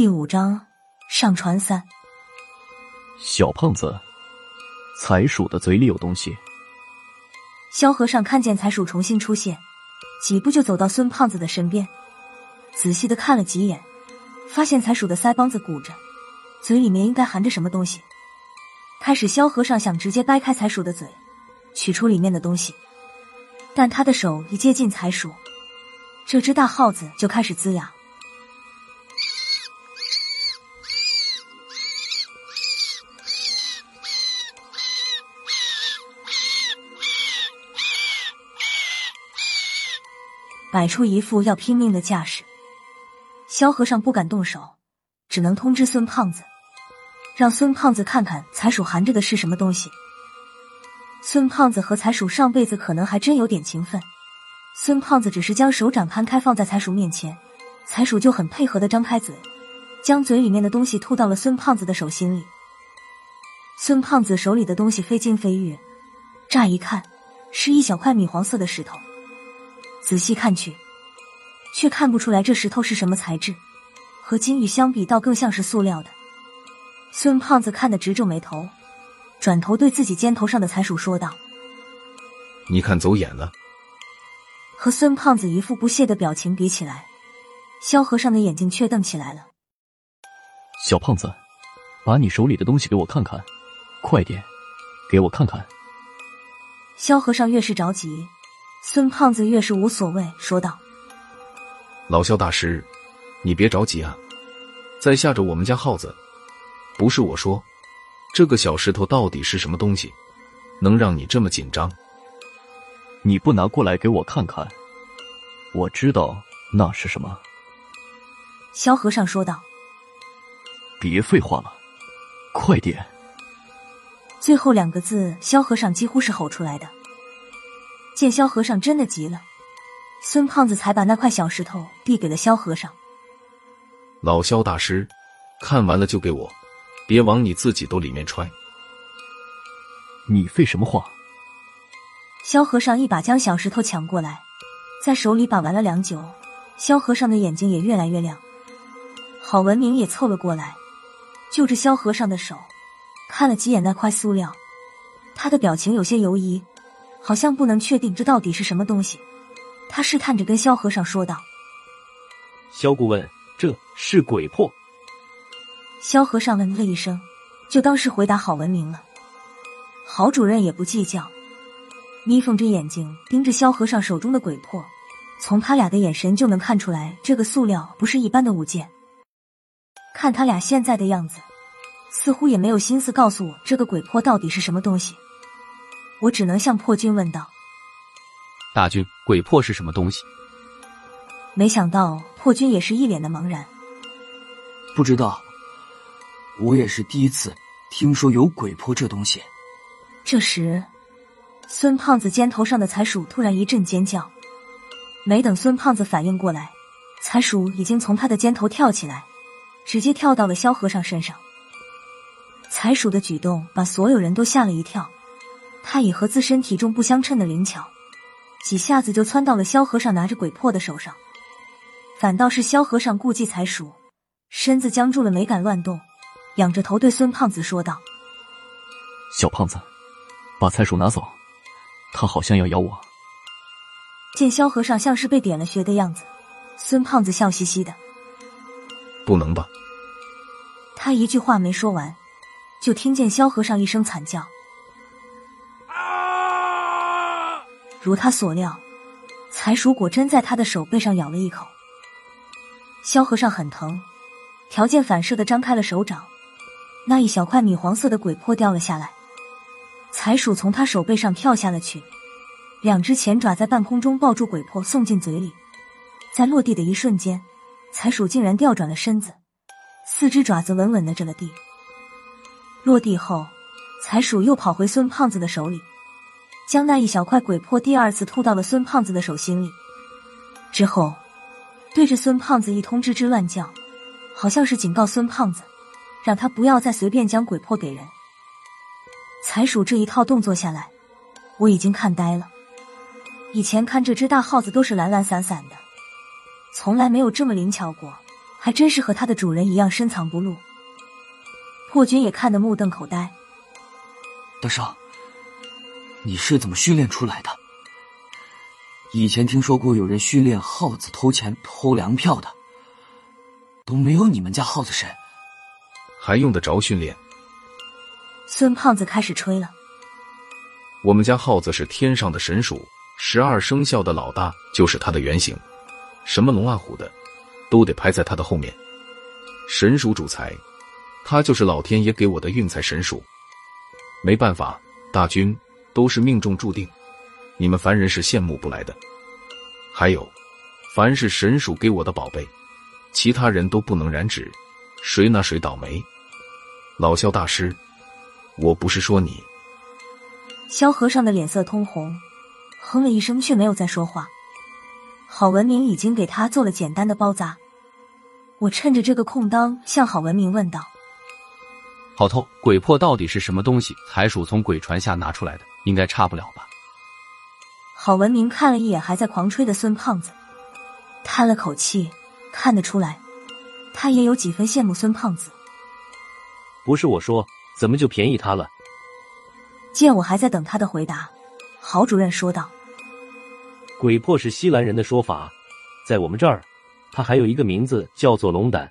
第五章上传三。小胖子，财鼠的嘴里有东西。萧和尚看见财鼠重新出现，几步就走到孙胖子的身边，仔细的看了几眼，发现财鼠的腮帮子鼓着，嘴里面应该含着什么东西。开始，萧和尚想直接掰开财鼠的嘴，取出里面的东西，但他的手一接近财鼠，这只大耗子就开始龇牙。摆出一副要拼命的架势，萧和尚不敢动手，只能通知孙胖子，让孙胖子看看财鼠含着的是什么东西。孙胖子和财鼠上辈子可能还真有点情分。孙胖子只是将手掌摊开放在财鼠面前，财鼠就很配合的张开嘴，将嘴里面的东西吐到了孙胖子的手心里。孙胖子手里的东西非金非玉，乍一看是一小块米黄色的石头。仔细看去，却看不出来这石头是什么材质，和金玉相比，倒更像是塑料的。孙胖子看得直皱眉头，转头对自己肩头上的财鼠说道：“你看走眼了。”和孙胖子一副不屑的表情比起来，萧和尚的眼睛却瞪起来了。小胖子，把你手里的东西给我看看，快点，给我看看。萧和尚越是着急。孙胖子越是无所谓，说道：“老肖大师，你别着急啊，在吓着我们家耗子。不是我说，这个小石头到底是什么东西，能让你这么紧张？你不拿过来给我看看，我知道那是什么。”萧和尚说道：“别废话了，快点！”最后两个字，萧和尚几乎是吼出来的。见萧和尚真的急了，孙胖子才把那块小石头递给了萧和尚。老萧大师，看完了就给我，别往你自己兜里面揣。你废什么话？萧和尚一把将小石头抢过来，在手里把玩了良久。萧和尚的眼睛也越来越亮。郝文明也凑了过来，就着萧和尚的手看了几眼那块塑料，他的表情有些犹疑。好像不能确定这到底是什么东西，他试探着跟萧和尚说道：“萧顾问，这是鬼魄。”萧和尚嗯了一声，就当是回答郝文明了。郝主任也不计较，眯缝着眼睛盯着萧和尚手中的鬼魄，从他俩的眼神就能看出来，这个塑料不是一般的物件。看他俩现在的样子，似乎也没有心思告诉我这个鬼魄到底是什么东西。我只能向破军问道：“大军，鬼魄是什么东西？”没想到破军也是一脸的茫然。不知道，我也是第一次听说有鬼魄这东西。这时，孙胖子肩头上的财鼠突然一阵尖叫，没等孙胖子反应过来，财鼠已经从他的肩头跳起来，直接跳到了萧和尚身上。财鼠的举动把所有人都吓了一跳。他以和自身体重不相称的灵巧，几下子就窜到了萧和尚拿着鬼魄的手上。反倒是萧和尚顾忌财鼠，身子僵住了，没敢乱动，仰着头对孙胖子说道：“小胖子，把菜鼠拿走，他好像要咬我。”见萧和尚像是被点了穴的样子，孙胖子笑嘻嘻的：“不能吧？”他一句话没说完，就听见萧和尚一声惨叫。如他所料，财鼠果真在他的手背上咬了一口。萧和尚很疼，条件反射的张开了手掌，那一小块米黄色的鬼魄掉了下来。财鼠从他手背上跳下了去，两只前爪在半空中抱住鬼魄送进嘴里，在落地的一瞬间，财鼠竟然调转了身子，四只爪子稳稳的着了地。落地后，财鼠又跑回孙胖子的手里。将那一小块鬼魄第二次吐到了孙胖子的手心里，之后对着孙胖子一通吱吱乱叫，好像是警告孙胖子，让他不要再随便将鬼魄给人。财鼠这一套动作下来，我已经看呆了。以前看这只大耗子都是懒懒散散的，从来没有这么灵巧过，还真是和它的主人一样深藏不露。破军也看得目瞪口呆。大少，你是怎么训练出来的？以前听说过有人训练耗子偷钱偷粮票的，都没有你们家耗子神，还用得着训练？孙胖子开始吹了。我们家耗子是天上的神鼠，十二生肖的老大就是它的原型，什么龙啊虎的，都得排在它的后面。神鼠主财，它就是老天爷给我的运财神鼠。没办法，大军都是命中注定，你们凡人是羡慕不来的。还有，凡是神鼠给我的宝贝，其他人都不能染指，谁拿谁倒霉。老萧大师，我不是说你。萧和尚的脸色通红，哼了一声，却没有再说话。郝文明已经给他做了简单的包扎，我趁着这个空当向郝文明问道。好透，鬼魄到底是什么东西？财鼠从鬼船下拿出来的，应该差不了吧？郝文明看了一眼还在狂吹的孙胖子，叹了口气，看得出来，他也有几分羡慕孙胖子。不是我说，怎么就便宜他了？见我还在等他的回答，郝主任说道：“鬼魄是西兰人的说法，在我们这儿，他还有一个名字叫做龙胆。